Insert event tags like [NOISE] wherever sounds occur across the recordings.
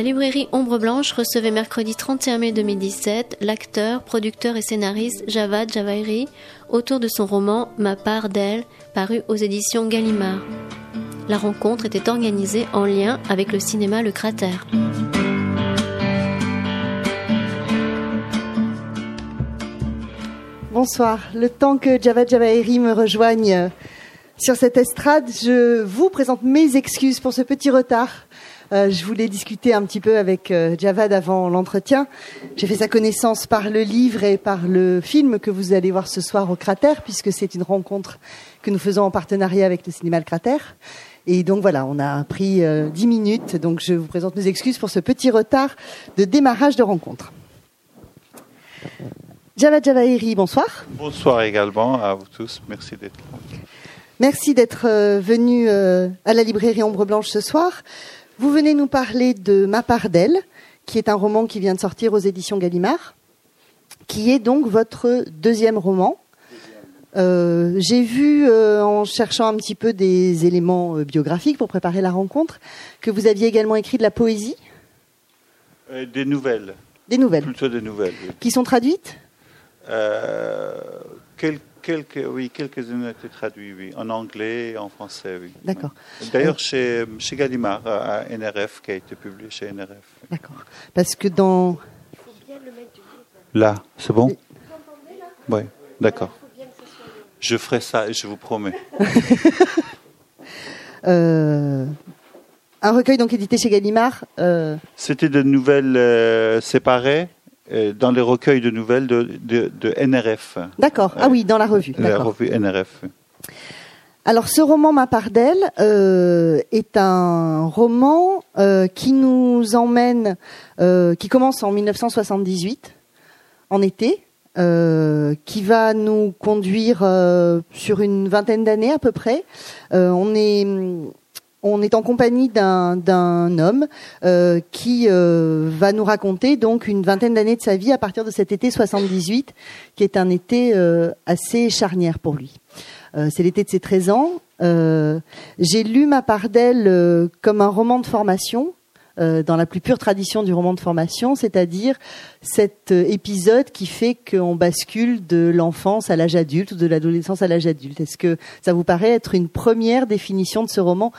La librairie Ombre Blanche recevait mercredi 31 mai 2017 l'acteur, producteur et scénariste Javad Javairi autour de son roman Ma part d'elle, paru aux éditions Gallimard. La rencontre était organisée en lien avec le cinéma Le Cratère. Bonsoir. Le temps que Javad Javairi me rejoigne sur cette estrade, je vous présente mes excuses pour ce petit retard. Euh, je voulais discuter un petit peu avec euh, Javad avant l'entretien. J'ai fait sa connaissance par le livre et par le film que vous allez voir ce soir au Cratère, puisque c'est une rencontre que nous faisons en partenariat avec le cinéma Le Cratère. Et donc voilà, on a pris euh, dix minutes. Donc je vous présente mes excuses pour ce petit retard de démarrage de rencontre. Javad Javairi, bonsoir. Bonsoir également à vous tous. Merci d'être là. Merci d'être venu à la librairie Ombre Blanche ce soir. Vous venez nous parler de Ma part d'elle, qui est un roman qui vient de sortir aux éditions Gallimard, qui est donc votre deuxième roman. Euh, J'ai vu, euh, en cherchant un petit peu des éléments euh, biographiques pour préparer la rencontre, que vous aviez également écrit de la poésie. Des nouvelles. Des nouvelles. Plutôt des nouvelles. Oui. Qui sont traduites quelques Quelques, oui, quelques-unes ont été traduites, oui, en anglais et en français, oui. D'accord. D'ailleurs, chez, chez Gallimard, à NRF, qui a été publié chez NRF. D'accord. Parce que dans. Là, c'est bon? Oui, d'accord. Je ferai ça, je vous promets. [LAUGHS] euh, un recueil donc édité chez Gallimard. Euh... C'était de nouvelles euh, séparées? Dans les recueils de nouvelles de, de, de NRF. D'accord. Ah oui, dans la revue. La revue NRF. Alors, ce roman Ma part d'elle euh, est un roman euh, qui nous emmène, euh, qui commence en 1978, en été, qui va nous conduire sur une vingtaine d'années à peu près. on est on est en compagnie d'un homme euh, qui euh, va nous raconter donc une vingtaine d'années de sa vie à partir de cet été 78, qui est un été euh, assez charnière pour lui. C'est l'été de ses 13 ans. J'ai lu Ma part d'elle comme un roman de formation, dans la plus pure tradition du roman de formation, c'est-à-dire cet épisode qui fait qu'on bascule de l'enfance à l'âge adulte ou de l'adolescence à l'âge adulte. Est-ce que ça vous paraît être une première définition de ce roman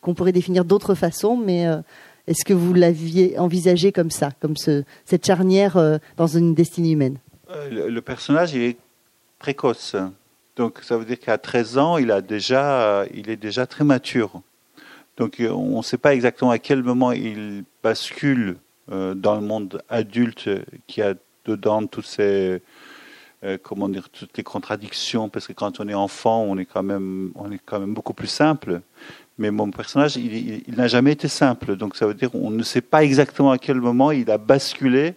qu'on pourrait définir d'autres façons, mais euh, est-ce que vous l'aviez envisagé comme ça, comme ce, cette charnière euh, dans une destinée humaine? Euh, le, personnage il est précoce. Donc ça veut dire qu'à 13 ans, il, est déjà très mature. Donc on ne sait pas exactement à quel moment il bascule dans le monde adulte qui a dedans toutes ces comment dire toutes les contradictions parce que quand on est enfant on est quand même beaucoup plus simple mais mon personnage, il, n'a jamais été simple. Donc ça veut dire qu'on ne sait pas exactement à quel moment il a basculé,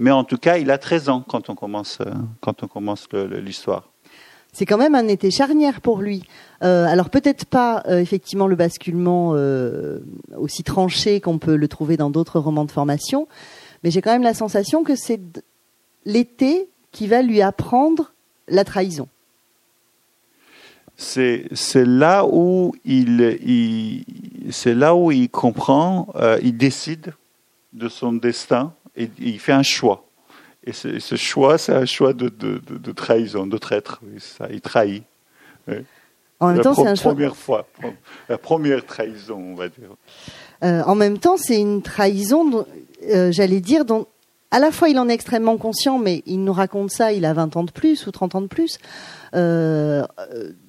mais en tout cas, il a 13 ans quand on commence, euh, quand on l'histoire. C'est quand même un été charnière pour lui. Euh, alors peut-être pas euh, effectivement le basculement aussi tranché qu'on peut le trouver dans d'autres romans de formation, mais j'ai quand même la sensation que c'est l'été qui va lui apprendre la trahison c'est là où il, il c'est là où il comprend, euh, il décide de son destin et il fait un choix. Et ce, choix, c'est un choix de, de, de, de, trahison, de traître. Oui, ça, il trahit. Oui. En même la temps, c'est un choix. première fois, la première trahison, on va dire. Euh, en même temps, c'est une trahison, euh, j'allais dire, dont à la fois il en est extrêmement conscient, mais il nous raconte ça, il a 20 ans de plus ou 30 ans de plus. Euh,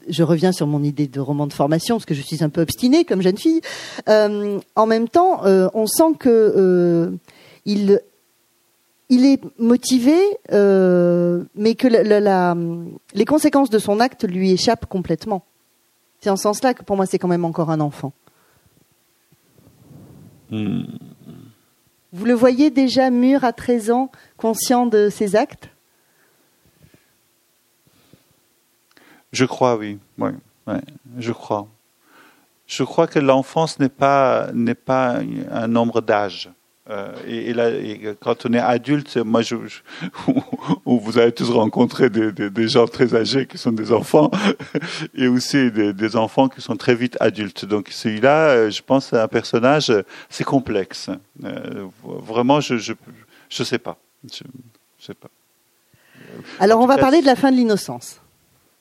je reviens sur mon idée de roman de formation parce que je suis un peu obstinée comme jeune fille. Euh, en même temps, euh, on sent que euh, il il est motivé, euh, mais que la, la, la, les conséquences de son acte lui échappent complètement. C'est en ce sens-là que pour moi c'est quand même encore un enfant. Hmm. Vous le voyez déjà mûr à 13 ans, conscient de ses actes? Je crois, oui. oui, ouais, je crois. Je crois que l'enfance n'est pas n'est pas un nombre d'âge. Euh, et, là, quand on est adulte, moi, je, [LAUGHS] vous avez tous rencontré des, des, gens très âgés qui sont des enfants, [LAUGHS] et aussi des, des enfants qui sont très vite adultes. Donc celui-là, euh, je pense, c'est un personnage, c'est complexe. Euh, vraiment, je je je sais pas, je, je sais pas. Alors, on va parler de la fin de l'innocence.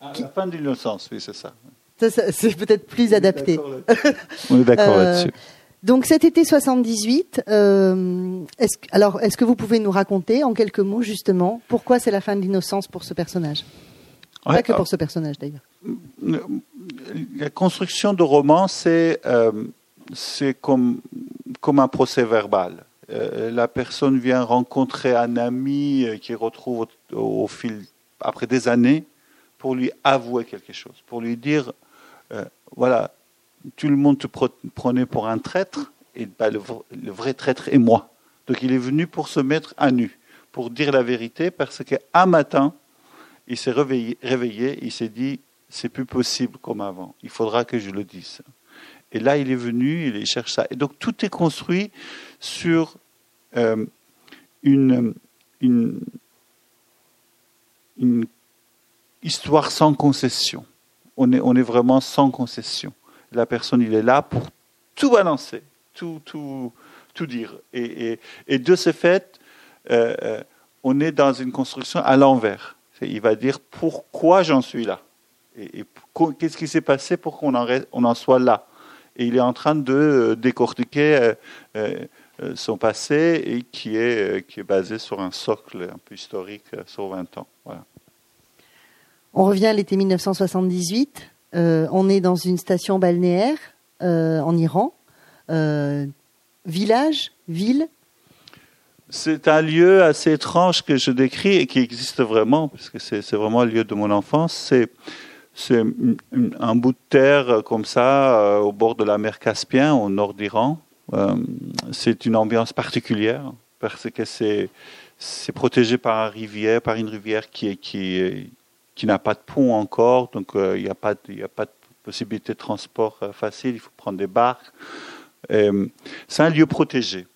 Ah, la fin de l'innocence, oui, c'est ça. c'est peut-être plus adapté. [LAUGHS] On est d'accord là-dessus. Donc cet été 78, euh, est alors est-ce que vous pouvez nous raconter en quelques mots justement pourquoi c'est la fin de l'innocence pour ce personnage? Pas que pour ce personnage d'ailleurs. La construction de roman, c'est euh, c'est comme comme un procès verbal. Euh, la personne vient rencontrer un ami qui retrouve au, fil après des années pour lui avouer quelque chose, pour lui dire voilà tout le monde te prenait pour un traître, et bah, le, vrai traître est moi. Donc il est venu pour se mettre à nu, pour dire la vérité, parce qu'un matin, il s'est réveillé, il s'est dit, c'est plus possible comme avant, il faudra que je le dise. Et là, il est venu, il cherche ça. Et donc tout est construit sur euh, une, une histoire sans concession. On est, on est vraiment sans concession la personne, il est là pour tout balancer, tout, tout, tout dire. Et, de ce fait, euh, euh, on est dans une construction à l'envers. Il va dire pourquoi j'en suis là? Et, qu'est-ce qui s'est passé pour qu'on en, on en soit là? Et il est en train de euh, décortiquer son passé et qui est, qui est basé sur un socle un peu historique sur 20 ans. Voilà. On revient à l'été 1978. Euh, on est dans une station balnéaire euh, en Iran. Euh, village, ville? C'est un lieu assez étrange que je décris et qui existe vraiment, parce que c'est vraiment le lieu de mon enfance. C'est un bout de terre comme ça, au bord de la mer Caspien, au nord d'Iran. c'est une ambiance particulière parce que c'est protégé par une rivière, par une rivière qui est, qui est, qui n'a pas de pont encore, donc euh, il n'y a, pas de, a pas de possibilité de transport euh, facile, il faut prendre des barques. Euh, c'est un lieu protégé.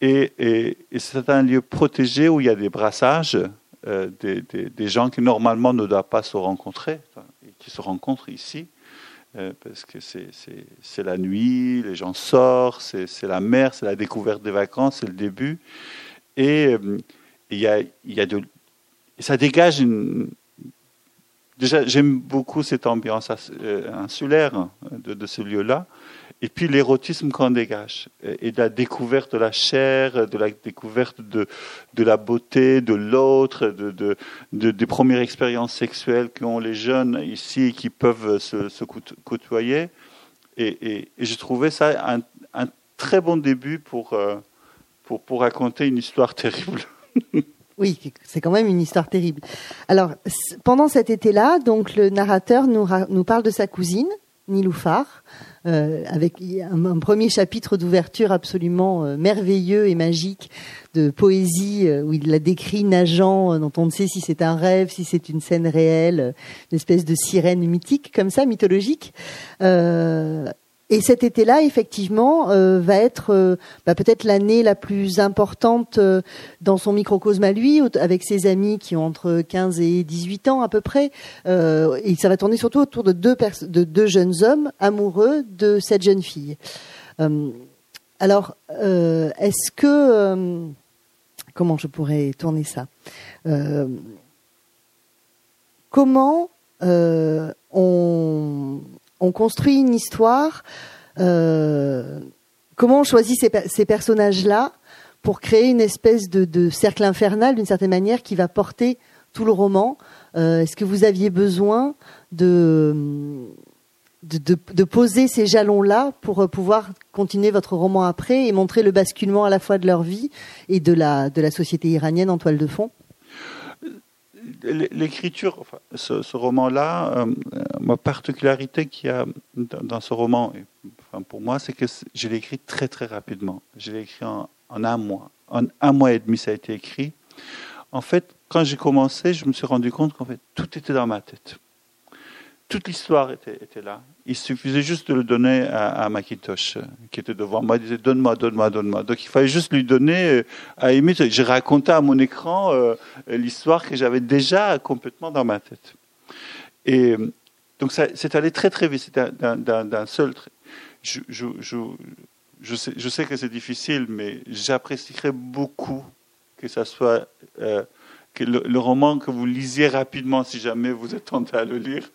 Et, c'est un lieu protégé où il y a des brassages, des, des, gens qui normalement ne doivent pas se rencontrer, et qui se rencontrent ici, parce que c'est la nuit, les gens sortent, c'est la mer, c'est la découverte des vacances, c'est le début. Et y a, y a de, ça dégage une, Déjà, j'aime beaucoup cette ambiance euh, insulaire de, ce lieu-là. Et puis l'érotisme qu'on dégage. Et, la découverte de la chair, de la découverte de, la beauté de l'autre, de, de, des premières expériences sexuelles qu'ont les jeunes ici qui peuvent se, côtoyer. Et, et, j'ai trouvé ça un, très bon début euh, pour, pour raconter une histoire [LAUGHS] terrible. Oui, c'est quand même une histoire terrible. Alors, pendant cet été-là, donc le narrateur nous, parle de sa cousine, Niloufar, euh, avec un, premier chapitre d'ouverture absolument euh, merveilleux et magique de poésie euh, où il la décrit nageant, dont on ne sait si c'est un rêve, si c'est une scène réelle, une espèce de sirène mythique comme ça, mythologique. Et cet été-là, effectivement, euh, va être euh, bah, peut-être l'année la plus importante euh, dans son microcosme à lui, avec ses amis qui ont entre 15 et 18 ans à peu près. et ça va tourner surtout autour de deux, de deux jeunes hommes amoureux de cette jeune fille. alors, est-ce que... comment je pourrais tourner ça? Comment on on construit une histoire. Euh, comment on choisit ces, personnages-là pour créer une espèce de, cercle infernal, d'une certaine manière, qui va porter tout le roman? Euh, Est-ce que vous aviez besoin de, poser ces jalons-là pour euh, pouvoir continuer votre roman après et montrer le basculement à la fois de leur vie et de la société iranienne en toile de fond? L'écriture, ce, roman-là, euh, ma particularité qu'il y a dans, ce roman, enfin, pour moi, c'est que je l'ai écrit très très rapidement. Je l'ai écrit en, un mois. En un mois et demi, ça a été écrit. En fait, quand j'ai commencé, je me suis rendu compte qu'en fait, tout était dans ma tête. toute l'histoire était, là. Il suffisait juste de le donner à, à Macintosh, qui était devant moi. Il disait donne-moi, donne-moi, donne-moi. Donc il fallait juste lui donner. À limite, j'ai raconté à mon écran l'histoire que j'avais déjà complètement dans ma tête. Et donc c'est allé très très vite. C'était d'un seul. Je, je, je, je, sais, que c'est difficile, mais j'apprécierais beaucoup que ça soit euh, que le, roman que vous lisiez rapidement si jamais vous êtes tenté à le lire,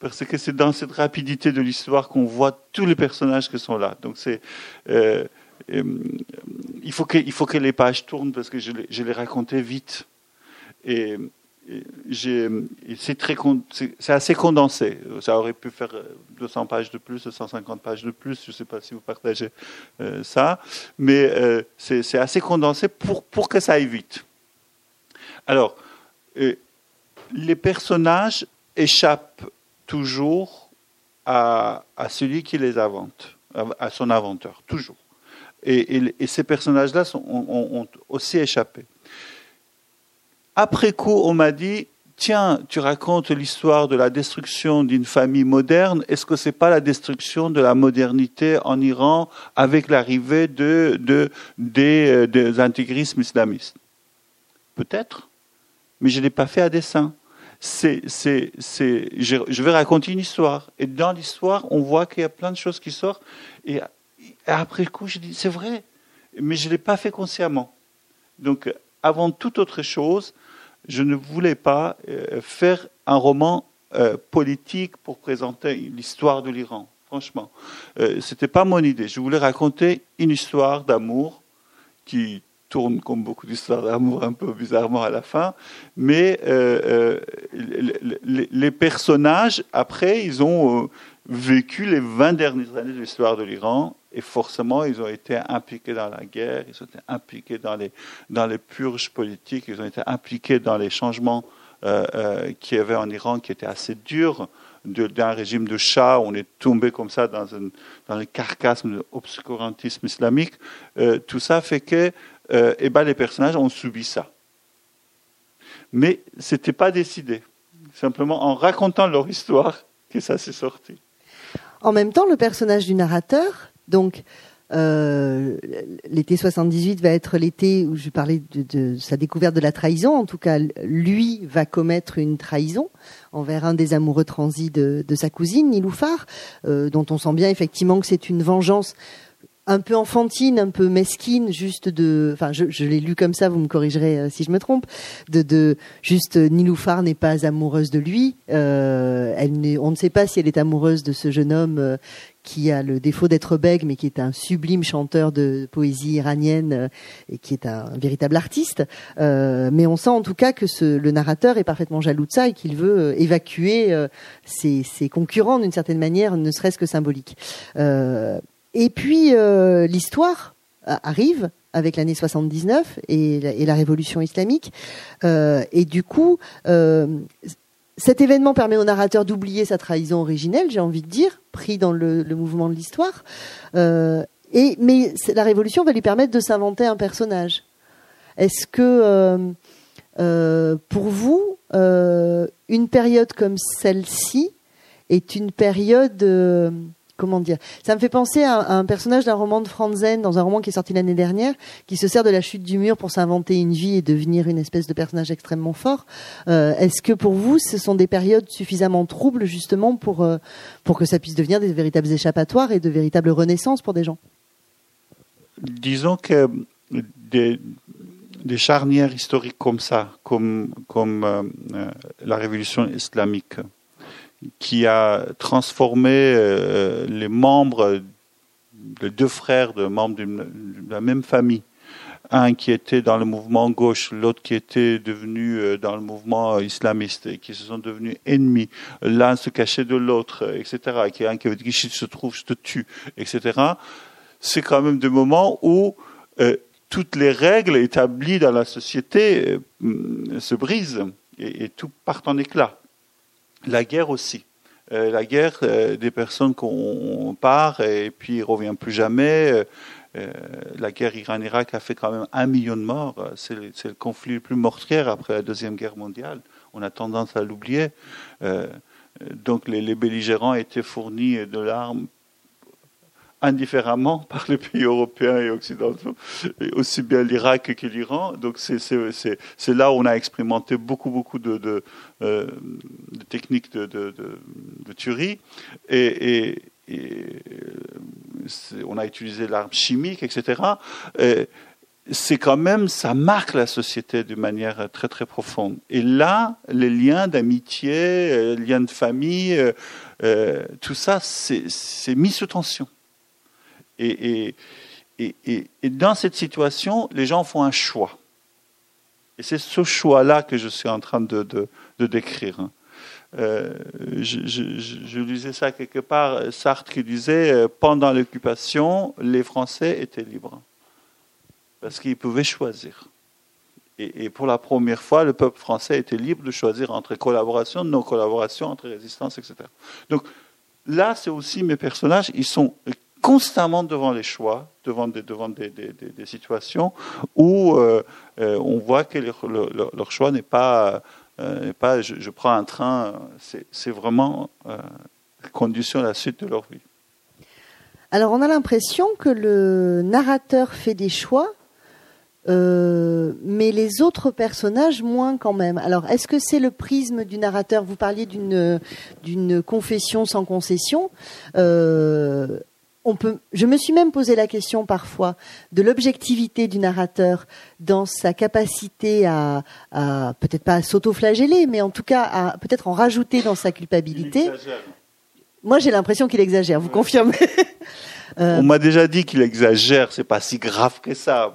parce que c'est dans cette rapidité de l'histoire qu'on voit tous les personnages qui sont là. Donc c'est euh, euh, il faut que faut que les pages tournent parce que je je les racontais vite et c'est très c'est assez condensé. Ça aurait pu faire 200 pages de plus, 150 pages de plus. Je ne sais pas si vous partagez ça, mais c'est assez condensé pour pour que ça aille vite. Alors, euh, les personnages échappent toujours à, celui qui les invente, à, son inventeur, toujours. Et, ces personnages-là ont, aussi échappé. Après coup, on m'a dit, tiens, tu racontes l'histoire de la destruction d'une famille moderne, est-ce que ce n'est pas la destruction de la modernité en Iran avec l'arrivée euh, des intégrismes islamistes? Peut-être mais je ne l'ai pas fait à dessein. C'est, c'est, c'est, je, vais raconter une histoire. Et dans l'histoire, on voit qu'il y a plein de choses qui sortent. Et, après le coup, je dis, c'est vrai, mais je ne l'ai pas fait consciemment. Donc, avant toute autre chose, je ne voulais pas euh, faire un roman euh, politique pour présenter l'histoire de l'Iran. Franchement, euh, ce n'était pas mon idée. Je voulais raconter une histoire d'amour qui tourne comme beaucoup d'histoires d'amour un peu bizarrement à la fin, mais euh, euh, les, personnages, après, ils ont euh, vécu les 20 dernières années de l'histoire de l'Iran, et forcément, ils ont été impliqués dans la guerre, ils ont été impliqués dans les, dans les purges politiques, ils ont été impliqués dans les changements qu'il y avait en Iran qui étaient assez durs d'un régime de Shah, on est tombé comme ça dans, un, dans le carcasme de l'obscurantisme islamique. tout ça fait que euh, eh ben, les personnages ont subi ça. Mais ce n'était pas décidé. Simplement en racontant leur histoire [LAUGHS] que ça s'est sorti. En même temps, le personnage du narrateur, donc euh, l'été 78 va être l'été où je parlais de, sa découverte de la trahison. En tout cas, lui va commettre une trahison envers un des amoureux transis de, sa cousine, Niloufar, euh, dont on sent bien effectivement que c'est une vengeance un peu enfantine, un peu mesquine, juste de, enfin, je, je l'ai lu comme ça, vous me corrigerez euh, si je me trompe, de, de juste euh, Niloufar n'est pas amoureuse de lui, euh, elle on ne sait pas si elle est amoureuse de ce jeune homme euh, qui a le défaut d'être bègue, mais qui est un sublime chanteur de poésie iranienne et qui est un, véritable artiste. mais on sent en tout cas que ce, le narrateur est parfaitement jaloux de ça et qu'il veut évacuer ses, ses concurrents d'une certaine manière, ne serait-ce que symbolique. Et puis euh, l'histoire euh, arrive avec l'année 79 et la, et la révolution islamique. Euh, et du coup, cet événement permet au narrateur d'oublier sa trahison originelle, j'ai envie de dire, pris dans le, le mouvement de l'histoire. Et mais la révolution va lui permettre de s'inventer un personnage. Est-ce que pour vous, une période comme celle-ci est une période comment dire Ça me fait penser à, un personnage d'un roman de Franzen, dans un roman qui est sorti l'année dernière, qui se sert de la chute du mur pour s'inventer une vie et devenir une espèce de personnage extrêmement fort. Euh, est-ce que pour vous, ce sont des périodes suffisamment troubles justement pour euh, pour que ça puisse devenir des véritables échappatoires et de véritables renaissances pour des gens? Disons que des, charnières historiques comme ça, comme comme euh, la révolution islamique qui a transformé euh, les membres, les deux frères de membres de la même famille, un qui était dans le mouvement gauche, l'autre qui était devenu euh, dans le mouvement islamiste, et qui se sont devenus ennemis. L'un se cachait de l'autre, etc. Qui un qui avait dit je te trouve, je te tue, etc. C'est quand même des moments où euh, toutes les règles établies dans la société se brisent et, et tout part en éclat. La guerre aussi. Euh, la guerre, euh, des personnes qu'on part et puis reviennent plus jamais. Euh, la guerre Iran-Irak a fait quand même un million de morts. C'est le, conflit le plus meurtrier après la Deuxième Guerre mondiale. On a tendance à l'oublier. donc les, belligérants étaient fournis de l'arme indifféremment [LAUGHS] par les pays européens et occidentaux, aussi bien l'Irak que l'Iran. Donc c'est là où on a expérimenté beaucoup, beaucoup de, euh, techniques de, de, tuerie. Et, on a utilisé l'arme chimique, etc. c'est quand même, ça marque la société d'une manière très très profonde. Et là, les liens d'amitié, les euh, liens de famille, euh, tout ça, c'est mis sous tension. Et, et, et, et, dans cette situation, les gens font un choix. Et c'est ce choix-là que je suis en train de, de, de décrire. Euh, je, je, je, lisais ça quelque part, Sartre qui disait, euh, pendant l'occupation, les Français étaient libres. Parce qu'ils pouvaient choisir. Et, et, pour la première fois, le peuple français était libre de choisir entre collaboration, non-collaboration, entre résistance, etc. Donc là, c'est aussi mes personnages, ils sont constamment devant les choix, devant des, devant des, des, situations où euh, euh, on voit que leur, leur, choix n'est pas, euh, pas je, prends un train, c'est vraiment euh, condition la suite de leur vie. Alors on a l'impression que le narrateur fait des choix, euh, mais les autres personnages moins quand même. Alors, est-ce que c'est le prisme du narrateur? Vous parliez d'une d'une confession sans concession. Je me suis même posé la question parfois de l'objectivité du narrateur dans sa capacité à, peut-être pas à s'auto-flageller, mais en tout cas à peut-être en rajouter dans sa culpabilité. Moi, j'ai l'impression qu'il exagère. Vous confirmez? Euh, [LAUGHS] On m'a déjà dit qu'il exagère. C'est pas si grave que ça.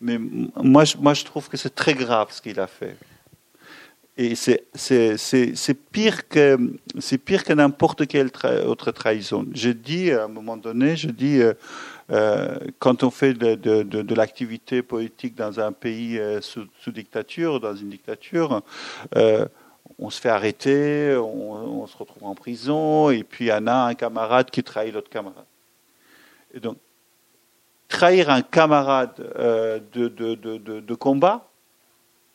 Mais moi, moi, je trouve que c'est très grave ce qu'il a fait. Et c'est pire que c'est pire que n'importe quelle autre trahison. Je dis à un moment donné, je dis euh, euh, quand on fait de, de, de, de l'activité politique dans un pays euh, sous, sous, dictature, dans une dictature, euh, on se fait arrêter, on, on, se retrouve en prison, et puis il y en a un camarade qui trahit l'autre camarade. Et donc trahir un camarade de, de combat,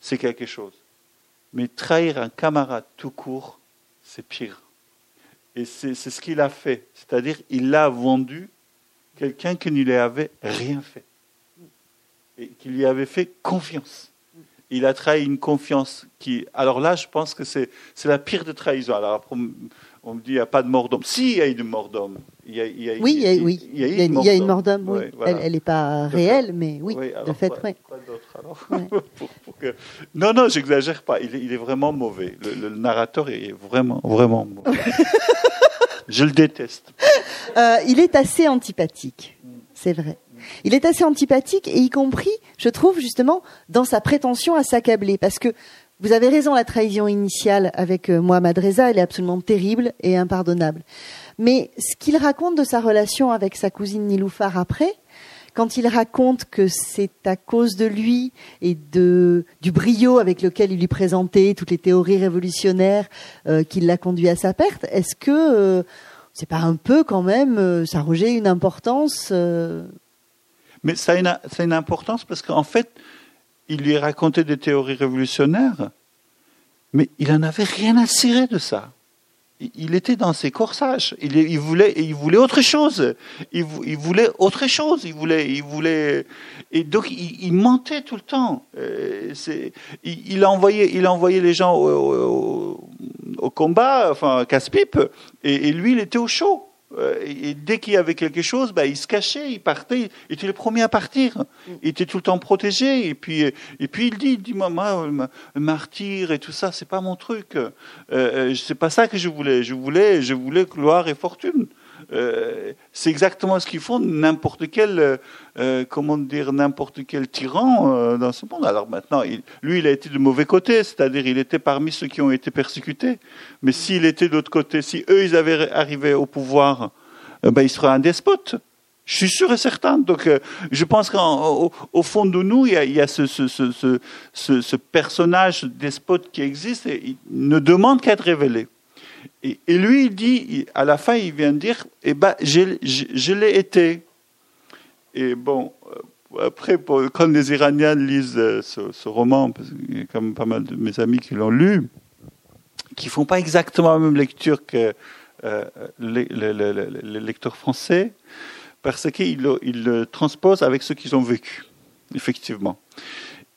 c'est quelque chose mais trahir un camarade tout court, c'est pire. Et c'est ce qu'il a fait. C'est-à-dire, il l'a vendu quelqu'un qui ne lui avait rien fait. Et qui lui avait fait confiance. Il a trahi une confiance qui. Alors là, je pense que c'est la pire de trahison. Alors, on me dit, il n'y a pas de mort d'homme. Si, il y a eu de mort d'homme. oui, il y a, oui. Il y a, une, mort d'homme. Oui. Elle n'est pas réelle, mais oui, de fait, oui. [LAUGHS] Non, non, j'exagère pas. Il est, il est, vraiment mauvais. Le, narrateur est vraiment, vraiment mauvais. [LAUGHS] Je le déteste. Euh, il est assez antipathique, c'est vrai. Il est assez antipathique, et y compris, je trouve, justement, dans sa prétention à s'accabler. Parce que vous avez raison, la trahison initiale avec euh, Mohamed Reza, elle est absolument terrible et impardonnable. Mais ce qu'il raconte de sa relation avec sa cousine Niloufar après, quand il raconte que c'est à cause de lui et du brio avec lequel il lui présentait toutes les théories révolutionnaires euh, qui l'a conduit à sa perte, est-ce que euh, c'est pas un peu quand même euh, ça rejette une importance euh Mais ça a une, ça a une importance parce qu'en fait, il lui racontait des théories révolutionnaires, mais il en avait rien à cirer de ça. Il était dans ses corsages. Il, voulait, il voulait autre chose. Il, voulait autre chose. Il voulait, il voulait. Et donc, il, mentait tout le temps. Euh, il, envoyait, il envoyait les gens au combat, enfin, casse-pipe, et, et lui, il était au chaud. Euh, et dès qu'il y avait quelque chose, bah, il se cachait, il partait, il était le premier à partir. Il était tout le temps protégé. Et puis, et puis il dit, dis moi, moi, martyr et tout ça, c'est pas mon truc. Euh, euh c'est pas ça que je voulais. Je voulais, je voulais gloire et fortune. Euh, c'est exactement ce qu'ils font n'importe quel, euh, comment dire, n'importe quel tyran euh, dans ce monde. Alors maintenant, lui, il a été de mauvais côté, c'est-à-dire il était parmi ceux qui ont été persécutés. Mais s'il était de l'autre côté, si eux, ils avaient arrivé au pouvoir, euh, ben, il serait un despote. Je suis sûr et certain. Donc, euh, je pense qu'au au fond de nous, il y a, ce, ce, ce, personnage despote qui existe et il ne demande qu'à être révélé. Et, lui, il dit, à la fin, il vient dire, eh ben, je, l'ai été. Et bon, euh, après, quand les Iraniens lisent euh, ce, roman, parce qu'il y a quand même pas mal de mes amis qui l'ont lu, qui font pas exactement la même lecture que les, lecteurs français, parce qu'ils le, ils le transposent avec ce qu'ils ont vécu, effectivement.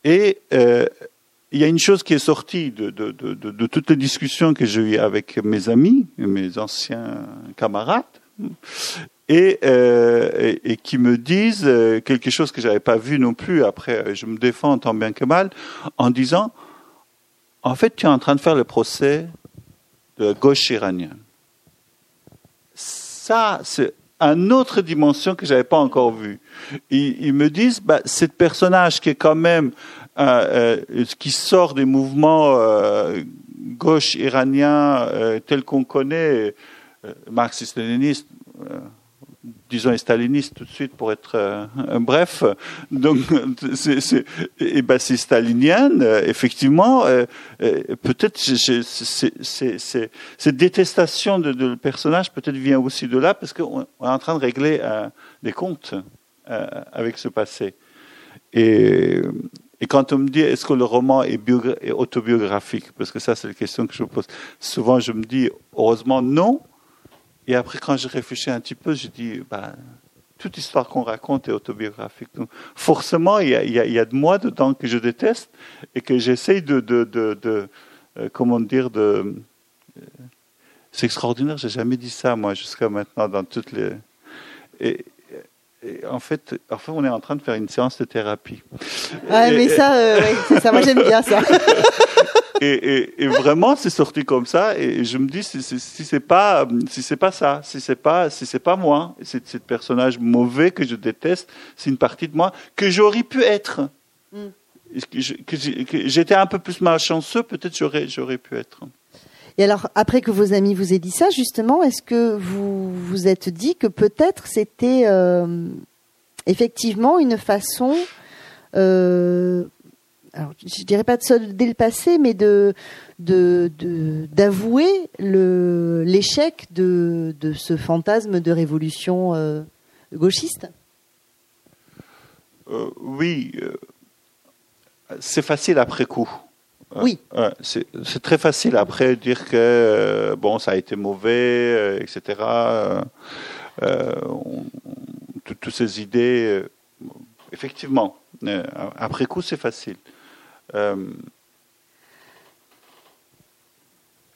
Et il y a une chose qui est sortie de, de, de, toutes les discussions que j'ai eues avec mes amis, mes anciens camarades, et, euh, qui me disent euh, quelque chose que j'avais pas vu non plus. Après, je me défends tant bien que mal en disant, en fait, tu es en train de faire le procès de la gauche iranienne. Ça, c'est une autre dimension que j'avais pas encore vue. Ils, ils me disent, bah, ce personnage qui est quand même euh, euh, qui sort des mouvements euh, gauche iraniens tels qu'on connaît, marxiste-léniniste, disons et staliniste tout de suite pour être [LAUGHS] bref. Donc, [LAUGHS] c'est stalinienne, effectivement. peut-être cette détestation de, de, le personnage peut-être vient aussi de là parce qu'on est en train de régler des comptes avec ce passé. Et, et quand on me dit est-ce que le roman est, autobiographique, parce que ça c'est la question que je pose, souvent je me dis heureusement non. Et après quand je réfléchis un petit peu, je dis bah, toute histoire qu'on raconte est autobiographique. Donc forcément il y, a, de moi dedans que je déteste et que j'essaye de, de, de, euh, comment dire de euh, c'est extraordinaire, j'ai jamais dit ça moi jusqu'à maintenant dans toutes les en fait, enfin, on est en train de faire une séance de thérapie. Ouais, mais ça, euh, ça, moi j'aime bien ça. [LAUGHS] et, vraiment, c'est sorti comme ça, et je me dis si, si, c'est pas, si c'est pas ça, si c'est pas, si c'est pas moi, c'est ce personnage mauvais que je déteste, c'est une partie de moi que j'aurais pu être. Mm. Que j'étais un peu plus malchanceux, peut-être j'aurais, j'aurais pu être. Et alors, après que vos amis vous aient dit ça, justement, est-ce que vous vous êtes dit que peut-être c'était euh, effectivement une façon, euh, alors je dirais pas de solder le passé, mais de d'avouer l'échec de, de ce fantasme de révolution euh, gauchiste? Oui, c'est facile après coup. Oui. c'est très facile après dire que euh, bon, ça a été mauvais, euh, etc. Euh, toutes ces idées, effectivement, après coup, c'est facile. je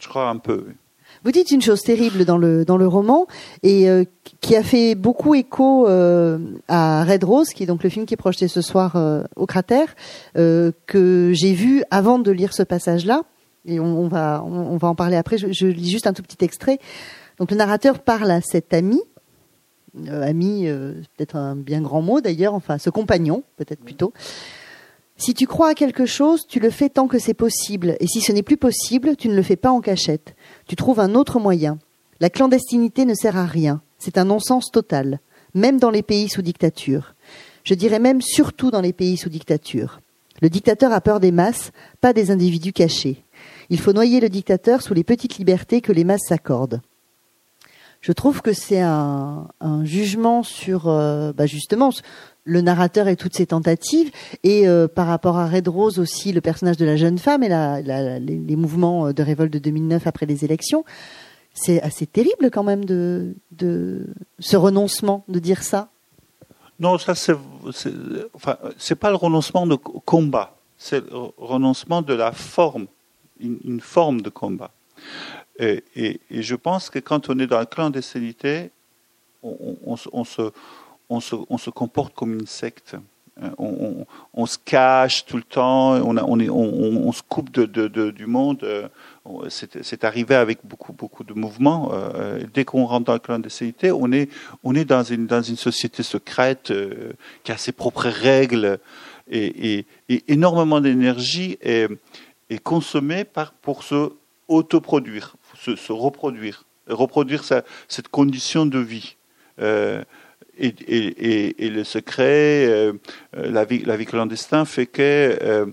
crois un peu. Vous dites une chose terrible dans le dans le roman et euh, qui a fait beaucoup écho euh, à Red Rose, qui est donc le film qui est projeté ce soir euh, au cratère, que j'ai vu avant de lire ce passage-là. Et on, va on, va en parler après. Je, je, lis juste un tout petit extrait. Donc le narrateur parle à cet ami, ami, peut-être un bien grand mot d'ailleurs, enfin ce compagnon peut-être plutôt. Si tu crois à quelque chose, tu le fais tant que c'est possible, et si ce n'est plus possible, tu ne le fais pas en cachette. Tu trouves un autre moyen. La clandestinité ne sert à rien. C'est un non-sens total, même dans les pays sous dictature. Je dirais même surtout dans les pays sous dictature. Le dictateur a peur des masses, pas des individus cachés. Il faut noyer le dictateur sous les petites libertés que les masses s'accordent. Je trouve que c'est un, jugement sur euh, bah, justement le narrateur et toutes ses tentatives, et euh, par rapport à Red Rose aussi, le personnage de la jeune femme et les, mouvements de révolte de 2009 après les élections. C'est assez terrible quand même de, ce renoncement, de dire ça. Non, ça c'est, enfin, c'est pas le renoncement de combat, c'est le renoncement de la forme, une, forme de combat. Et, je pense que quand on est dans la clandestinité, on se on se, comporte comme une secte. Euh, on, se cache tout le temps, on, on, se coupe de, du monde. Euh, c'est arrivé avec beaucoup, beaucoup de mouvements. Euh, dès qu'on rentre dans la clandestinité, on est, on est dans, une, dans une société secrète qui a ses propres règles et, énormément d'énergie est, est consommée par, pour se autoproduire, se, se reproduire, reproduire cette condition de vie et, le secret, euh, euh, la, vie, la vie clandestine fait que euh,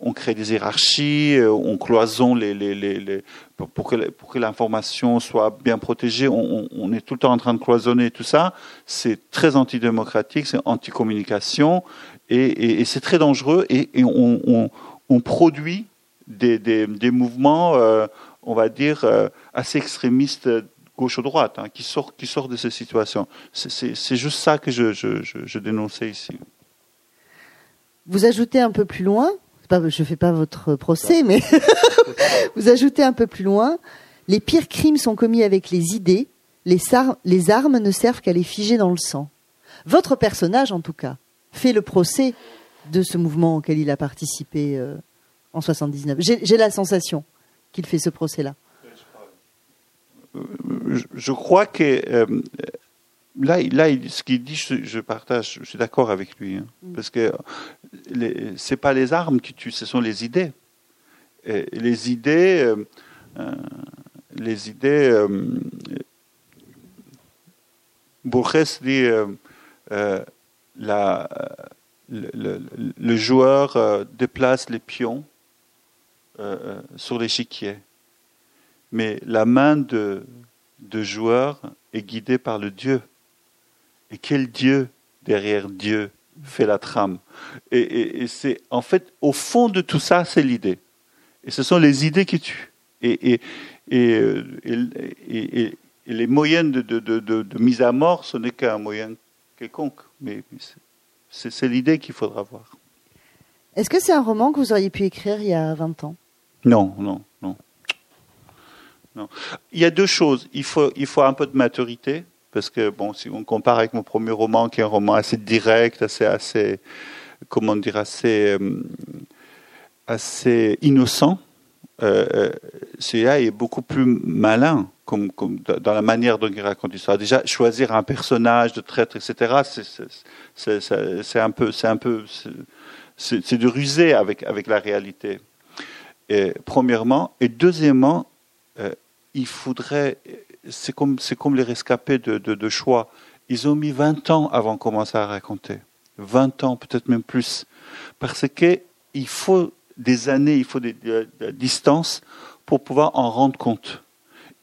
on crée des hiérarchies, on cloisonne les, pour, que, pour que l'information soit bien protégée, on, est tout le temps en train de cloisonner tout ça. C'est très antidémocratique, c'est anti-communication et, c'est très dangereux et, on, produit des, des, mouvements on va dire, assez extrémiste gauche ou droite, hein, qui sort, qui sort de ces situations. C'est juste ça que je, je, je, dénonçais ici. Vous ajoutez un peu plus loin, je ne fais pas votre procès, mais [LAUGHS] vous ajoutez un peu plus loin, les pires crimes sont commis avec les idées, les, les armes ne servent qu'à les figer dans le sang. Votre personnage, en tout cas, fait le procès de ce mouvement auquel il a participé euh, en 79. J'ai la sensation qu'il fait ce procès-là je crois que euh, là, là, ce qu'il dit, je, partage, je suis d'accord avec lui, hein. mm. parce que c'est pas les armes qui tuent, ce sont les idées. les idées, euh, euh, les idées. Borges dit la, le, le, joueur déplace les pions sur l'échiquier mais la main de, de joueur est guidée par le Dieu. Et quel Dieu derrière Dieu fait la trame Et, c'est en fait, au fond de tout ça, c'est l'idée. Et ce sont les idées qui tuent. Et, et, les moyens de, de, de, mise à mort, ce n'est qu'un moyen quelconque. Mais c'est l'idée qu'il faudra voir. Est-ce que c'est un roman que vous auriez pu écrire il y a 20 ans? Non, non, Il y a deux choses. Il faut, il faut un peu de maturité, parce que bon, si on compare avec mon premier roman, qui est un roman assez direct, assez, assez comment dire, assez, euh, assez innocent, euh, euh, celui-là est beaucoup plus malin comme, dans la manière dont il raconte l'histoire. Déjà, choisir un personnage de traître, etc., c'est un peu, c'est de ruser avec, avec la réalité. Premièrement. Et deuxièmement, il faudrait. C'est comme, c'est comme les rescapés de, de, choix. Ils ont mis 20 ans avant de commencer à raconter. 20 ans, peut-être même plus. Parce qu'il faut des années, il faut des, distances pour pouvoir en rendre compte.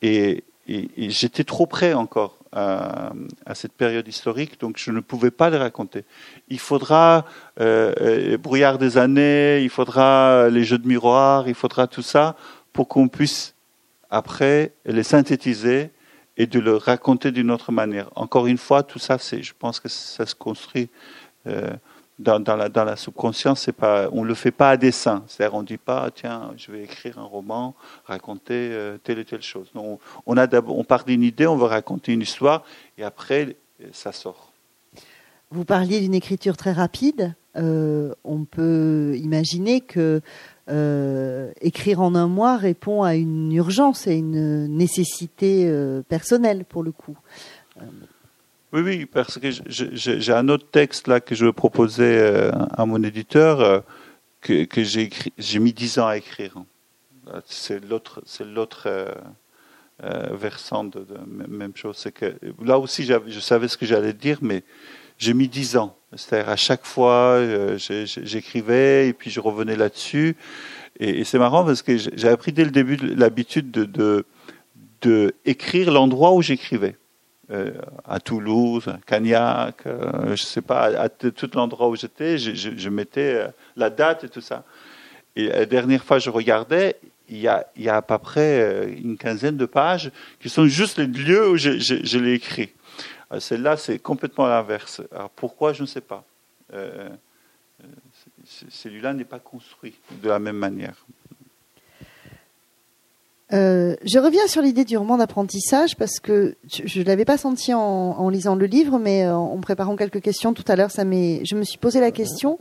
Et, j'étais trop près encore à, cette période historique, donc je ne pouvais pas les raconter. Il faudra euh, euh brouillard des années, il faudra les jeux de miroir, il faudra tout ça pour qu'on puisse après les synthétiser et de le raconter d'une autre manière. Encore une fois, tout ça, je pense que ça se construit euh, dans, la, dans la subconscience. Pas, on le fait pas à dessein. C'est-à-dire, on dit pas, tiens, je vais écrire un roman, raconter euh, telle et telle chose. Non, on, a on part d'une idée, on veut raconter une histoire, et après, ça sort. Vous parliez d'une écriture très rapide. Euh, on peut imaginer que euh, écrire en un mois répond à une urgence et une nécessité euh, personnelle pour le coup. Oui, oui, parce que j'ai un autre texte là que je veux proposer euh, à mon éditeur que, que j'ai mis dix ans à écrire. C'est l'autre, c'est l'autre versant de, de, même chose. C'est que là aussi, je savais ce que j'allais dire, mais j'ai mis dix ans. C'est-à-dire à chaque fois, euh, j'écrivais et puis je revenais là-dessus. Et, c'est marrant parce que j'ai appris dès le début l'habitude de, de, écrire l'endroit où j'écrivais. Euh, à Toulouse, à Cagnac, euh, je sais pas, à, tout l'endroit où j'étais, je, je, mettais la date et tout ça. Et la dernière fois, je regardais, il y a, y a à peu près une quinzaine de pages qui sont juste les lieux où je, je l'ai écrit. Euh, celle-là, c'est complètement l'inverse. Pourquoi, je ne sais pas. Euh, euh, celui-là n'est pas construit de la même manière. je reviens sur l'idée du roman d'apprentissage parce que je ne l'avais pas senti en, lisant le livre, mais en, préparant quelques questions tout à l'heure, ça je me suis posé la question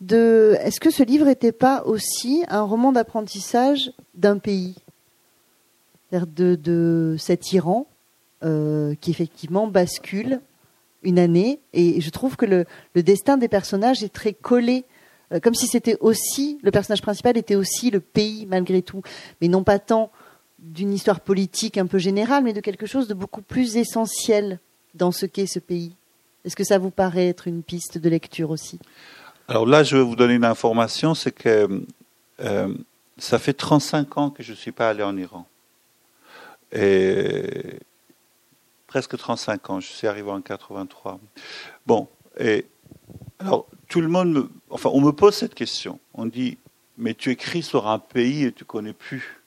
de est-ce que ce livre n'était pas aussi un roman d'apprentissage d'un pays, de, de cet Iran euh, qui effectivement bascule une année. Et je trouve que le, destin des personnages est très collé, euh, comme si c'était aussi, le personnage principal était aussi le pays malgré tout, mais non pas tant d'une histoire politique un peu générale, mais de quelque chose de beaucoup plus essentiel dans ce qu'est ce pays. Est-ce que ça vous paraît être une piste de lecture aussi? Alors là, je vais vous donner une information, c'est que euh, ça fait 35 ans que je ne suis pas allé en Iran. Et presque 35 ans. Je suis arrivé en 83. Bon, et alors tout le monde, me, enfin, on me pose cette question. On dit, mais tu écris sur un pays et tu connais plus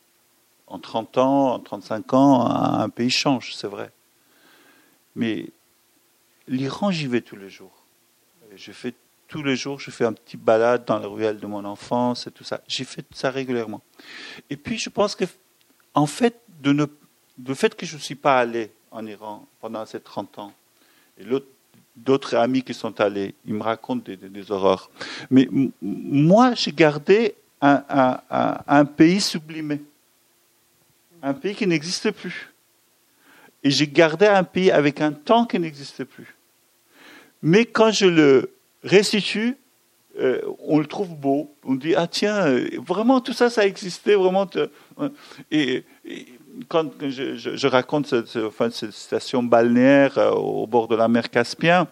En 30 ans, en 35 ans, un pays change, c'est vrai. Mais l'Iran, j'y vais tous les jours. Je fais tous les jours, je fais un petit balade dans la ruelle de mon enfance et tout ça. J'ai fait ça régulièrement. Et puis, je pense que, en fait, de ne, le fait que je ne suis pas allé en Iran pendant ces 30 ans, et d'autres amis qui sont allés, ils me racontent des, horreurs. Mais moi, j'ai gardé un, pays sublimé, un pays qui n'existe plus. Et j'ai gardé un pays avec un temps qui n'existe plus. Mais quand je le restitue, euh, on le trouve beau. On dit ah tiens, euh, vraiment tout ça, ça existait vraiment. Et, quand je, raconte cette, enfin, cette, station balnéaire euh, au bord de la mer Caspien,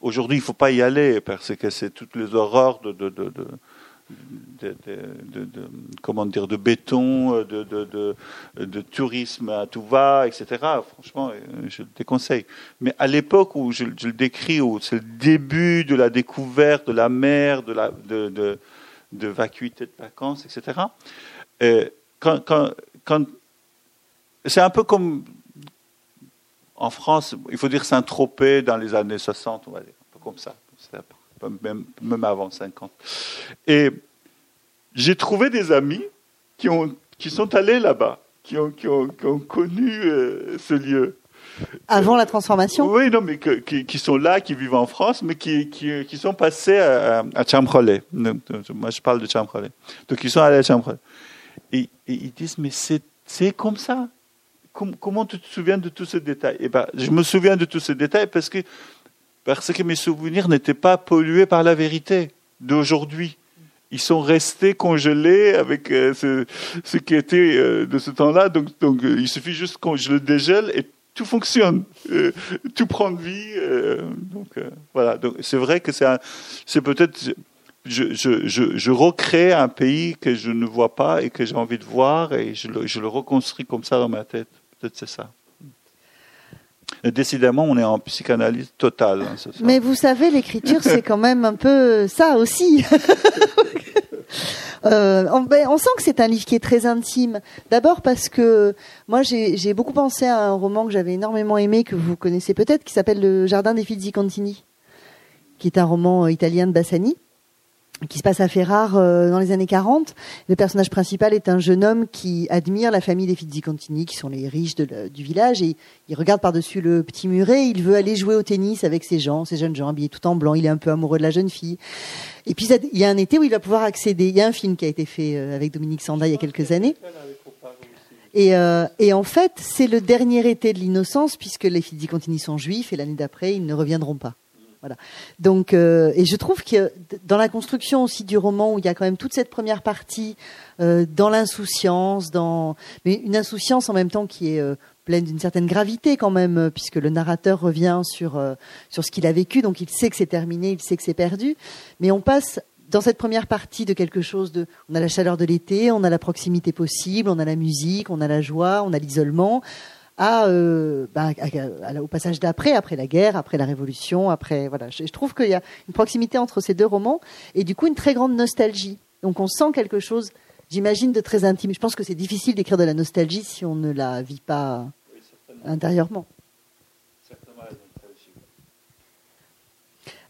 aujourd'hui il ne faut pas y aller parce que c'est toutes les horreurs de, de, de comment dire, de béton, de, tourisme à tout va, etc. Franchement, je le déconseille. Mais à l'époque où je, le décris, où c'est le début de la découverte de la mer, de, la, de, vacuité de vacances, etc. Euh, quand, quand c'est un peu comme en France, il faut dire Saint-Tropez dans les années 60, on va dire, un peu comme ça même, même avant 50. Et j'ai trouvé des amis qui, ont, qui sont allés là-bas, qui ont, qui, ont, qui ont, connu euh, ce lieu. Avant la transformation? Oui, non, mais qui, qui, sont là, qui vivent en France, mais qui, qui, qui sont passés à, à Champrolé. Moi, je parle de Champrolé. Donc, ils sont allés à Champrolé. Et, ils disent, mais c'est comme ça. comment tu te souviens de tous ces détails? Eh ben, je me souviens de tous ces détails parce que parce que mes souvenirs n'étaient pas pollués par la vérité d'aujourd'hui. Ils sont restés congelés avec euh, ce, qui était euh, de ce temps-là. Donc, euh, il suffit juste que je le dégèle et tout fonctionne, tout prend vie. donc voilà. Donc c'est vrai que c'est peut-être je, je, je, je, recrée un pays que je ne vois pas et que j'ai envie de voir et je le, je le reconstruis comme ça dans ma tête. Peut-être c'est ça. Décidément, on est en psychanalyse totale. Hein, Mais vous savez, l'écriture, c'est quand même un peu ça aussi. [LAUGHS] Euh, ben, on, sent que c'est un livre qui est très intime. D'abord parce que moi j'ai beaucoup pensé à un roman que j'avais énormément aimé, que vous connaissez peut-être, qui s'appelle Le Jardin des Fizzi Contini, qui est un roman italien de Bassani qui se passe à Ferrare euh, dans les années 40. Le personnage principal est un jeune homme qui admire la famille des Fizzicontini, qui sont les riches du village, et il regarde par-dessus le petit muret, il veut aller jouer au tennis avec ces gens, ces jeunes gens habillés tout en blanc, il est un peu amoureux de la jeune fille. Et puis il y a un été où il va pouvoir accéder, il y a un film qui a été fait euh, avec Dominique Sanda il y a quelques années. Et, euh, et en fait, c'est le dernier été de l'innocence, puisque les Fizzicontini sont juifs, et l'année d'après, ils ne reviendront pas. Voilà. Donc, euh, et je trouve que dans la construction aussi du roman, où il y a quand même toute cette première partie euh, dans l'insouciance, dans mais une insouciance en même temps qui est euh, pleine d'une certaine gravité quand même, puisque le narrateur revient sur sur ce qu'il a vécu, donc il sait que c'est terminé, il sait que c'est perdu, mais on passe dans cette première partie de quelque chose de, on a la chaleur de l'été, on a la proximité possible, on a la musique, on a la joie, on a l'isolement euh, bah, au passage d'après, après la guerre, après la révolution, après voilà. Je, trouve qu'il y a une proximité entre ces deux romans et du coup une très grande nostalgie. Donc on sent quelque chose, j'imagine, de très intime. Je pense que c'est difficile d'écrire de la nostalgie si on ne la vit pas intérieurement.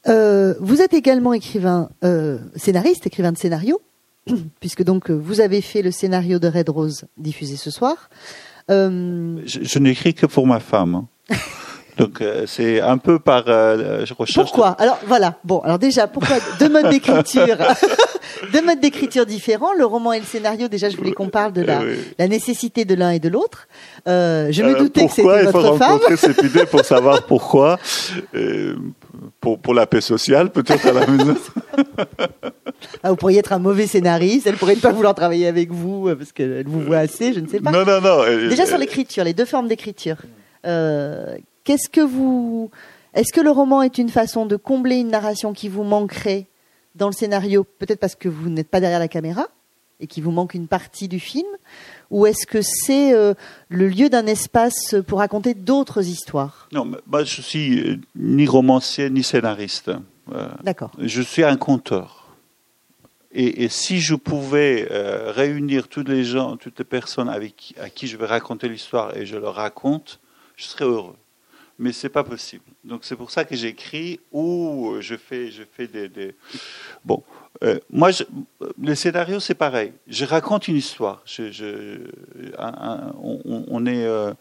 Euh, vous êtes également écrivain, euh, scénariste, écrivain de scénario, [CLEARS THROAT] puisque donc vous avez fait le scénario de Red Rose diffusé ce soir. Euh, je, n'écris que pour ma femme. Hein. [LAUGHS] Donc euh, c'est un peu par euh, je recherche. Pourquoi? Alors voilà. Bon, alors déjà pourquoi [LAUGHS] deux modes d'écriture, [LAUGHS] deux modes d'écriture différents. Le roman et le scénario. Déjà, je voulais qu'on parle de la, la nécessité de l'un et de l'autre. je me doutais que c'était votre femme. Il faut rencontrer cette idée pour savoir pourquoi? pour pour la paix sociale, peut-être à la maison. Ah, vous pourriez être un mauvais scénariste, elle pourrait ne pas vouloir travailler avec vous euh, parce qu'elle vous voit assez, je ne sais pas. Non, non, non. Déjà sur l'écriture, les deux formes d'écriture. Euh, qu'est-ce que vous, est-ce que le roman est une façon de combler une narration qui vous manquerait dans le scénario, peut-être parce que vous n'êtes pas derrière la caméra et qu'il vous manque une partie du film, ou est-ce que c'est euh, le lieu d'un espace pour raconter d'autres histoires? Non, moi je suis ni romancier ni scénariste. D'accord. Je suis un conteur. Et, si je pouvais euh, réunir toutes les gens, toutes les personnes avec qui, à qui je vais raconter l'histoire et je leur raconte, je serais heureux. Mais c'est pas possible. Donc c'est pour ça que j'écris ou je fais, je fais des, bon. Euh, moi, je, le scénario c'est pareil. Je raconte une histoire. On, est euh,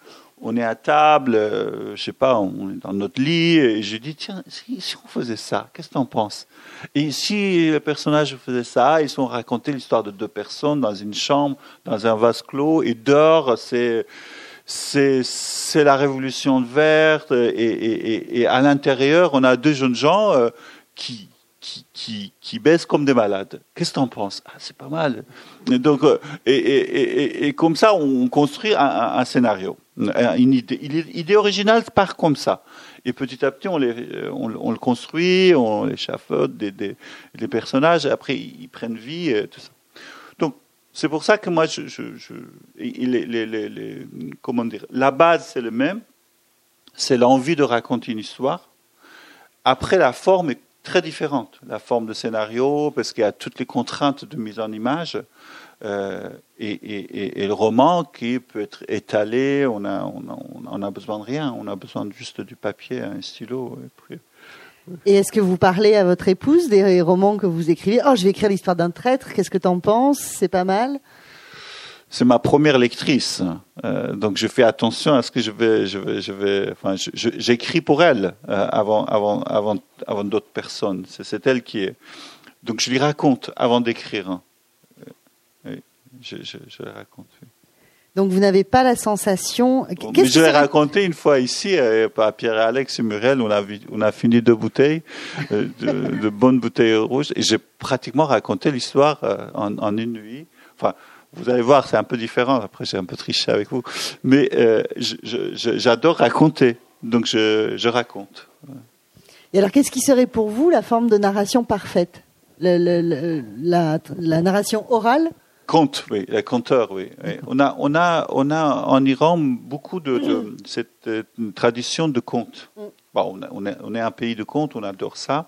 on est à table, euh, je sais pas, on est dans notre lit, et je dis, tiens, si, on faisait ça, qu'est-ce que tu en penses? Et si le personnage faisait ça, ils sont racontés l'histoire de deux personnes dans une chambre, dans un vase clos, et dehors, c'est c'est la révolution verte, et, et, et, à l'intérieur, on a deux jeunes gens euh, qui, qui, qui, qui, baissent comme des malades. Qu'est-ce que tu en penses? Ah, c'est pas mal. Et donc, euh, et, et, comme ça, on construit un, scénario. Euh, une idée, idée originale part comme ça. Et petit à petit, on, les, euh, on, le construit, on l'échafaude, des, des, les personnages, après ils prennent vie, et tout ça. Donc, c'est pour ça que moi, je, je, je les, les, comment dire, la base, c'est le même, c'est l'envie de raconter une histoire. Après, la forme est très différente. La forme de scénario, parce qu'il y a toutes les contraintes de mise en image. Euh, et, le roman qui peut être étalé, on a, on, a, besoin de rien, on a besoin juste du papier, un stylo. Et, est-ce que vous parlez à votre épouse des romans que vous écrivez? Oh, je vais écrire l'histoire d'un traître, qu'est-ce que tu en penses? C'est pas mal c'est ma première lectrice, euh, donc je fais attention à ce que je vais, je vais, je vais. Enfin, j'écris pour elle euh, avant, avant, avant, avant d'autres personnes. C'est elle qui est. Donc je lui raconte avant d'écrire je, je, raconte. Donc vous n'avez pas la sensation. je l'ai raconté une fois ici euh, à Pierre et Alex et Muriel. On a, on a fini deux bouteilles, de, bonnes bouteilles rouges, et j'ai pratiquement raconté l'histoire euh, en, une nuit. Enfin, vous allez voir, c'est un peu différent. Après, j'ai un peu triché avec vous, mais j'adore raconter. Donc je, je, raconte. Et alors, qu'est-ce qui serait pour vous la forme de narration parfaite? Le, la, la narration orale? Conte, oui, les conteurs, oui. On, a, on, a, on a en Iran beaucoup de, cette euh, tradition de conte. Mm. Bon, on, est, on, est, un pays de conte, on adore ça.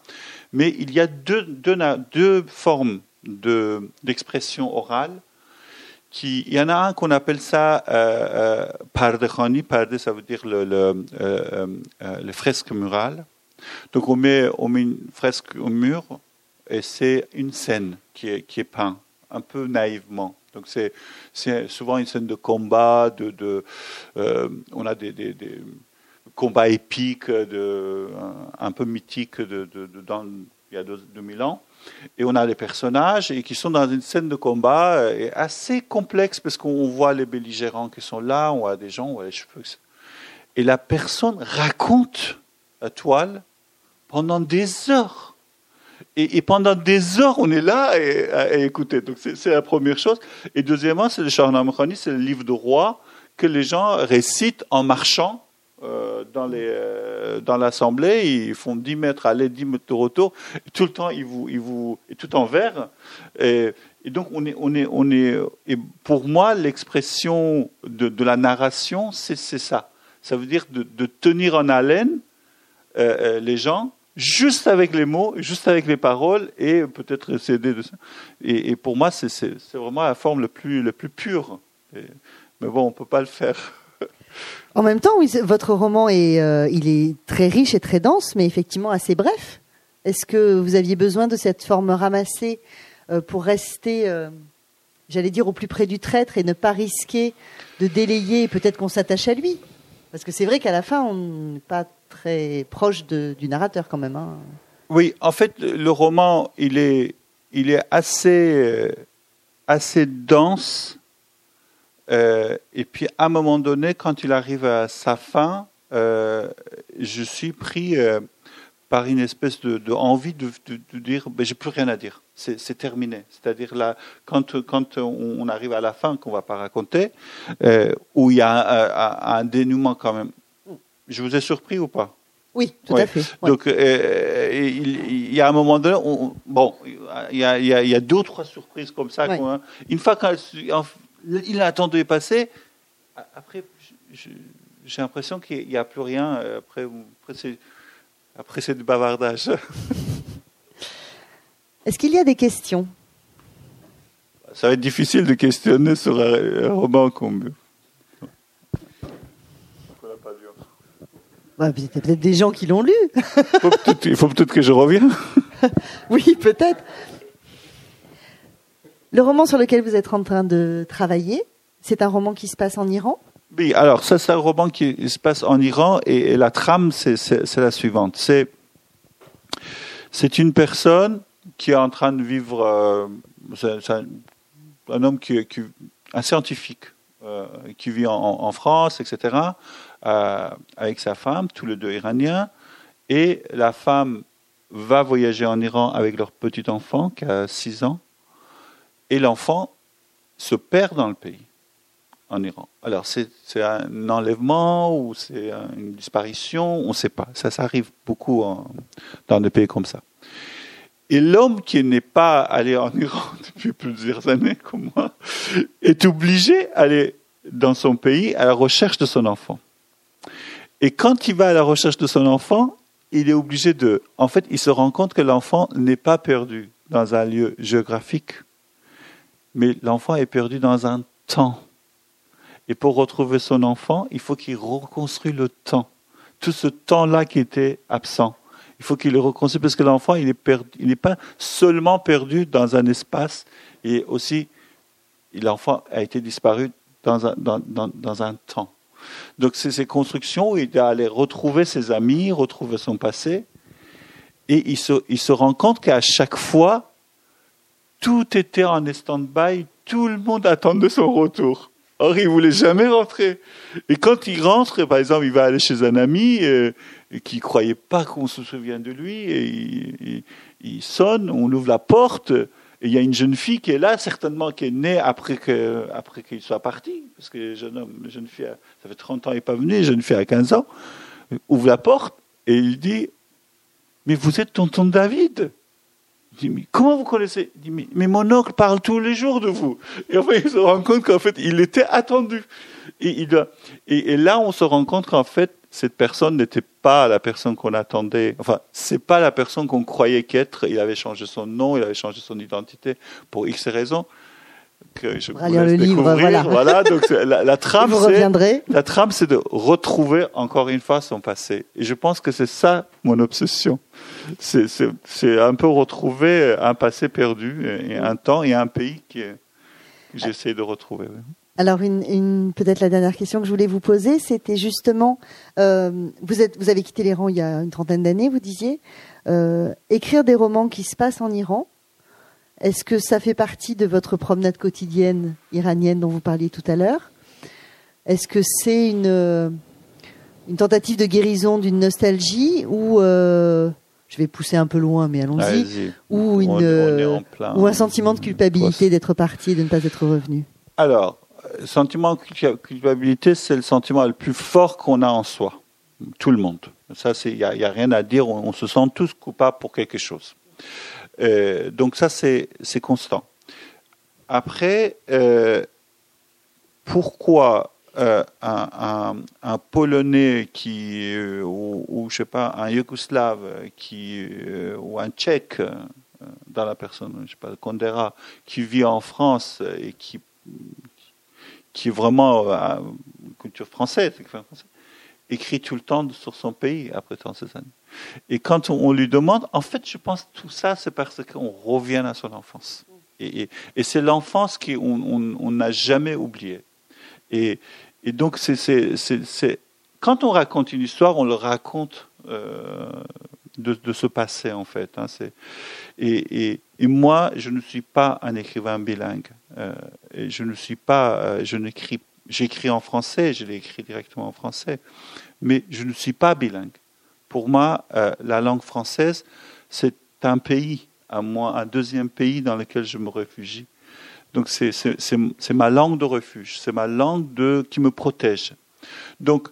Mais il y a deux, deux, deux formes d'expression orale. Il y en a un qu'on appelle ça euh, euh, pardekhani. Parde, ça veut dire le, le, euh, euh fresque murale. Donc on met, on met une fresque au mur et c'est une scène qui est, qui est peinte un peu naïvement. Donc c'est souvent une scène de combat, de, de euh, on a des, des, des, combats épiques, de, un, peu mythiques de, de, dans, il y a 2000 ans. Et on a les personnages et qui sont dans une scène de combat euh, assez complexe parce qu'on voit les belligérants qui sont là, on voit des gens, on voit les cheveux. Et la personne raconte la toile pendant des heures et, pendant des heures, on est là à, écouter. Donc c'est la première chose. Et deuxièmement, c'est le c'est le livre de roi que les gens récitent en marchant euh, dans les euh, dans l'assemblée. Ils font 10 mètres aller, 10 mètres retour. Et tout le temps, ils vous ils vous et tout en vert. Et, donc on est on est on est. Et pour moi, l'expression de, la narration, c'est ça. Ça veut dire de, tenir en haleine euh les gens juste avec les mots, juste avec les paroles, et peut-être s'aider de ça. Et, pour moi, c'est vraiment la forme la plus, la plus pure. mais bon, on ne peut pas le faire. En même temps, votre roman est, euh, il est très riche et très dense, mais effectivement assez bref. Est-ce que vous aviez besoin de cette forme ramassée euh, pour rester, euh, j'allais dire, au plus près du traître et ne pas risquer de délayer peut-être qu'on s'attache à lui? Parce que c'est vrai qu'à la fin, on n'est pas très proche du narrateur quand même. Hein. Oui, en fait, le roman, il est, il est assez, assez dense. Euh, et puis, à un moment donné, quand il arrive à sa fin, euh, je suis pris par une espèce de, envie de, de, dire, ben, j'ai plus rien à dire, c'est terminé. C'est-à-dire là, quand, quand on arrive à la fin, qu'on va pas raconter, où il y a un dénouement quand même je vous ai surpris ou pas? Oui, tout à fait. Donc, euh, il, y a un moment donné, bon, il y a, il y a, deux ou trois surprises comme ça. Une fois qu'il attendu passer, après, j'ai l'impression qu'il n'y a plus rien. Euh, après, après c'est du bavardage. [LAUGHS] Est-ce qu'il y a des questions? Ça va être difficile de questionner sur un, roman comme. Bah, il y a peut-être des gens qui l'ont lu. il faut peut-être que je revienne. [LAUGHS] oui, peut-être. Le roman sur lequel vous êtes en train de travailler, c'est un roman qui se passe en Iran? Oui, alors ça c'est un roman qui se passe en Iran et, la trame c'est la suivante. C'est une personne qui est en train de vivre, euh, un, homme qui, qui un scientifique euh, qui vit en, France, etc., euh, avec sa femme, tous les deux iraniens, et la femme va voyager en Iran avec leur petit enfant qui a 6 ans, et l'enfant se perd dans le pays, en Iran. Alors c'est un enlèvement ou c'est une disparition, on ne sait pas. Ça, ça arrive beaucoup dans des pays comme ça. Et l'homme qui n'est pas allé en Iran [LAUGHS] depuis plusieurs années, comme moi, est obligé d'aller dans son pays à la recherche de son enfant. Et quand il va à la recherche de son enfant, il est obligé de... En fait, il se rend compte que l'enfant n'est pas perdu dans un lieu géographique, mais l'enfant est perdu dans un temps. Et pour retrouver son enfant, il faut qu'il reconstruise le temps. Tout ce temps-là qui était absent. Il faut qu'il le reconstruise parce que l'enfant, il n'est pas seulement perdu dans un espace, et aussi, l'enfant a été disparu dans un, temps. Donc c'est ces constructions où il doit aller retrouver ses amis, retrouver son passé, et il se rend compte qu'à chaque fois, tout était en stand-by, tout le monde attendait son retour. Or, il voulait jamais rentrer. Et quand il rentre, par exemple, il va aller chez un ami euh, qui ne croyait pas qu'on se souvienne de lui, et il, sonne, on ouvre la porte, et il y a une jeune fille qui est là, certainement qui est née après qu'il après soit parti, parce que jeune homme, jeune fille, ça fait 30 ans, il n'est pas venu, jeune fille a 15 ans, ouvre la porte, et il dit, mais vous êtes tonton David? Dit, mais comment vous connaissez? Il dit, mais, mon oncle parle tous les jours de vous. Et en fait, il se rend compte qu'en fait, il était attendu. Et, il, et, là, on se rend compte qu'en fait, cette personne n'était pas la personne qu'on attendait. Enfin, c'est pas la personne qu'on croyait qu'être. Il avait changé son nom, il avait changé son identité pour X raisons que je le livre, voilà. voilà. donc la, la [LAUGHS] trame, c'est la trame, c'est de retrouver encore une fois son passé. Et je pense que c'est ça mon obsession. C'est un peu retrouver un passé perdu et un temps et un pays que, j'essaie de retrouver. Alors, une, une peut-être la dernière question que je voulais vous poser, c'était justement, euh, vous, êtes, vous avez quitté l'Iran il y a une trentaine d'années, vous disiez, euh, écrire des romans qui se passent en Iran, est-ce que ça fait partie de votre promenade quotidienne iranienne dont vous parliez tout à l'heure? Est-ce que c'est une, euh, une tentative de guérison d'une nostalgie ou euh, je vais pousser un peu loin, mais allons-y, ou, une, euh, ou un sentiment de culpabilité d'être parti et de ne pas être revenu? Alors, sentiment de culpabilité, c'est le sentiment le plus fort qu'on a en soi, tout le monde. Ça, il n'y a, a, rien à dire, on se sent tous coupables pour quelque chose. Euh, donc ça, c'est constant. Après, euh, pourquoi euh, un, Polonais qui, ou, je sais pas, un Yougoslave qui, ou un Tchèque, dans la personne, je sais pas, Kondera, qui vit en France et qui, qui est vraiment une culture française, écrit tout le temps sur son pays après tant ces années. Et quand on, lui demande, en fait, je pense que tout ça, c'est parce qu'on revient à son enfance. Et, c'est l'enfance qu'on n'a jamais oubliée. Et, donc, c'est, quand on raconte une histoire, on le raconte euh, de, ce passé, en fait. Hein, et, moi, je ne suis pas un écrivain bilingue. Euh, et je ne suis pas, euh, j'écris en français, je l'ai écrit directement en français, mais je ne suis pas bilingue pour moi, euh, la langue française, c'est un pays, à moi, un deuxième pays dans lequel je me réfugie. Donc c'est ma langue de refuge, c'est ma langue de, qui me protège. Donc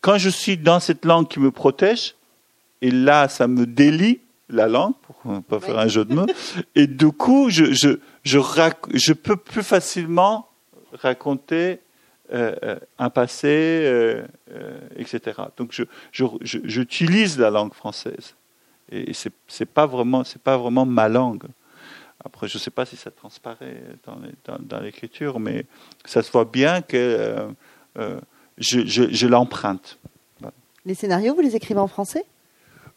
quand je suis dans cette langue qui me protège, et là ça me délie la langue, pour ne pas faire un jeu de mots, et du coup je, je, je, je peux plus facilement raconter un passé, euh, etc. Donc j'utilise la langue française. Et c'est n'est pas, vraiment, pas vraiment ma langue. Après, je ne sais pas si ça transparaît dans l'écriture, mais ça se voit bien que euh, euh, je, je, l'emprunte. Les scénarios, vous les écrivez en français?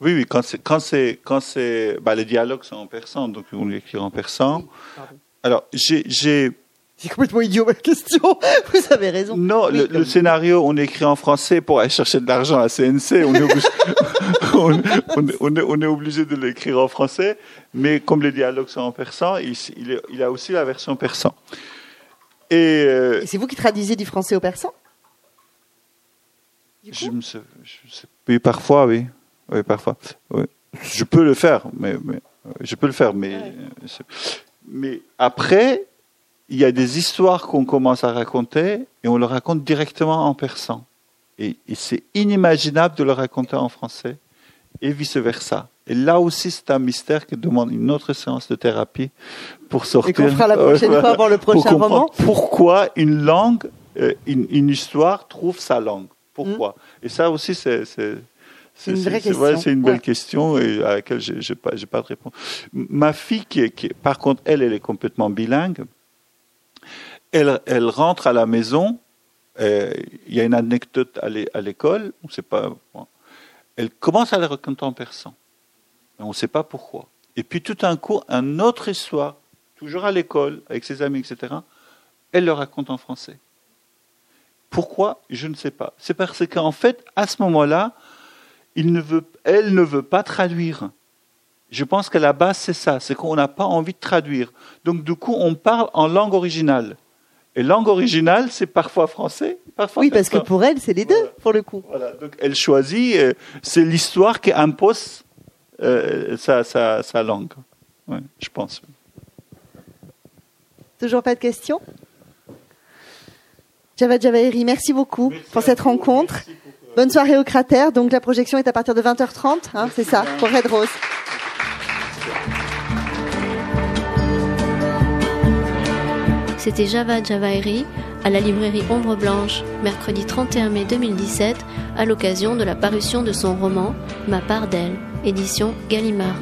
Oui, oui. Quand c'est, quand c'est, quand c'est, bah, les dialogues sont en persan, donc on les écrit en persan. Alors, j'ai c'est complètement idiot ma question. [LAUGHS] Vous avez raison. Non, le, scénario, on écrit en français pour aller chercher de l'argent à CNC. On est obligé, [LAUGHS] on, est, obligé de l'écrire en français, mais comme les dialogues sont en persan, il, il, a aussi la version persan. Euh, Et, c'est vous qui traduisez du français au persan? Je me sais, oui, parfois, oui. Oui, parfois. Je peux le faire, mais, mais je peux le faire, mais, mais après, il y a des histoires qu'on commence à raconter et on le raconte directement en persan. Et, c'est inimaginable de le raconter en français et vice-versa. Et là aussi, c'est un mystère qui demande une autre séance de thérapie pour sortir. Et qu'on fera la [LAUGHS] prochaine fois avant le prochain roman. Pourquoi une langue, euh, une, histoire trouve sa langue Pourquoi mm. Et ça aussi, c'est c'est une vraie question. c'est une belle question et à laquelle j'ai, n'ai pas, pas de réponse. Ma fille, qui, qui, par contre, elle, elle est complètement bilingue elle, rentre à la maison. Euh, il y a une anecdote à l'école, on sait pas. Elle commence à la raconter en persan. On ne sait pas pourquoi. Et puis tout d'un coup, un autre histoire, toujours à l'école, avec ses amis, etc., elle le raconte en français. Pourquoi? Je ne sais pas. C'est parce qu'en fait, à ce moment-là, elle ne veut pas traduire. Je pense qu'à la base, c'est ça, c'est qu'on n'a pas envie de traduire. Donc du coup, on parle en langue originale. Et langue originale, c'est parfois français, parfois. Oui, parce que pour elle, c'est les deux, pour le coup. Voilà, donc elle choisit, euh, c'est l'histoire qui impose euh, sa, langue, je pense. Toujours pas de questions? Javad Javairi, merci beaucoup pour cette rencontre. Bonne soirée au cratère. Donc la projection est à partir de 20h30, hein, c'est ça, pour Red Rose. C'était Java Javairi à la librairie Ombre Blanche, mercredi 31 mai 2017, à l'occasion de la parution de son roman Ma part d'elle, édition Gallimard.